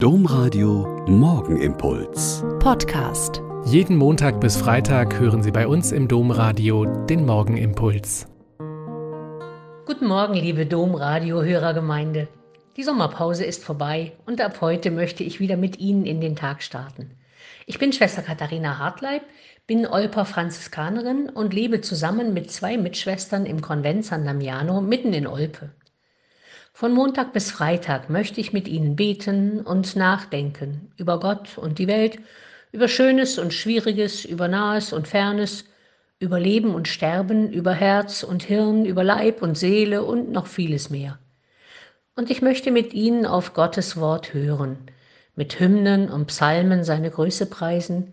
Domradio Morgenimpuls. Podcast. Jeden Montag bis Freitag hören Sie bei uns im Domradio den Morgenimpuls. Guten Morgen, liebe Domradio-Hörergemeinde. Die Sommerpause ist vorbei und ab heute möchte ich wieder mit Ihnen in den Tag starten. Ich bin Schwester Katharina Hartleib, bin Olper Franziskanerin und lebe zusammen mit zwei Mitschwestern im Konvent San Damiano mitten in Olpe. Von Montag bis Freitag möchte ich mit Ihnen beten und nachdenken über Gott und die Welt, über Schönes und Schwieriges, über Nahes und Fernes, über Leben und Sterben, über Herz und Hirn, über Leib und Seele und noch vieles mehr. Und ich möchte mit Ihnen auf Gottes Wort hören, mit Hymnen und Psalmen seine Größe preisen,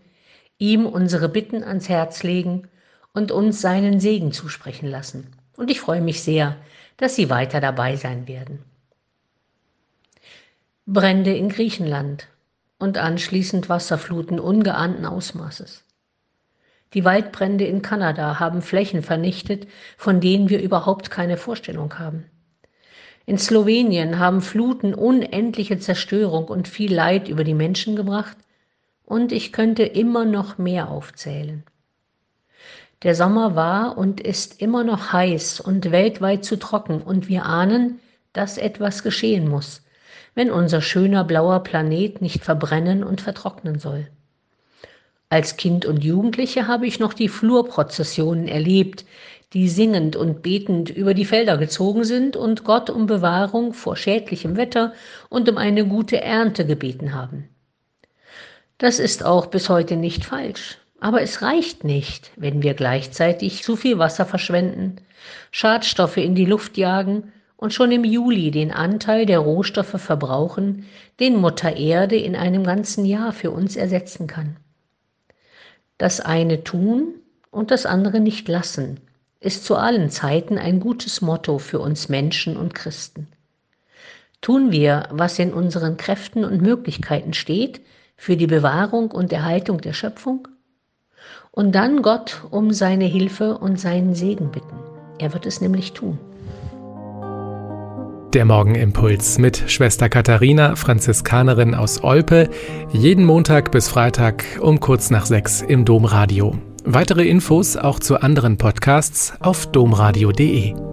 ihm unsere Bitten ans Herz legen und uns seinen Segen zusprechen lassen. Und ich freue mich sehr, dass Sie weiter dabei sein werden. Brände in Griechenland und anschließend Wasserfluten ungeahnten Ausmaßes. Die Waldbrände in Kanada haben Flächen vernichtet, von denen wir überhaupt keine Vorstellung haben. In Slowenien haben Fluten unendliche Zerstörung und viel Leid über die Menschen gebracht, und ich könnte immer noch mehr aufzählen. Der Sommer war und ist immer noch heiß und weltweit zu trocken und wir ahnen, dass etwas geschehen muss, wenn unser schöner blauer Planet nicht verbrennen und vertrocknen soll. Als Kind und Jugendliche habe ich noch die Flurprozessionen erlebt, die singend und betend über die Felder gezogen sind und Gott um Bewahrung vor schädlichem Wetter und um eine gute Ernte gebeten haben. Das ist auch bis heute nicht falsch. Aber es reicht nicht, wenn wir gleichzeitig zu viel Wasser verschwenden, Schadstoffe in die Luft jagen und schon im Juli den Anteil der Rohstoffe verbrauchen, den Mutter Erde in einem ganzen Jahr für uns ersetzen kann. Das eine tun und das andere nicht lassen, ist zu allen Zeiten ein gutes Motto für uns Menschen und Christen. Tun wir, was in unseren Kräften und Möglichkeiten steht, für die Bewahrung und Erhaltung der Schöpfung? Und dann Gott um seine Hilfe und seinen Segen bitten. Er wird es nämlich tun. Der Morgenimpuls mit Schwester Katharina, Franziskanerin aus Olpe, jeden Montag bis Freitag um kurz nach sechs im Domradio. Weitere Infos auch zu anderen Podcasts auf domradio.de.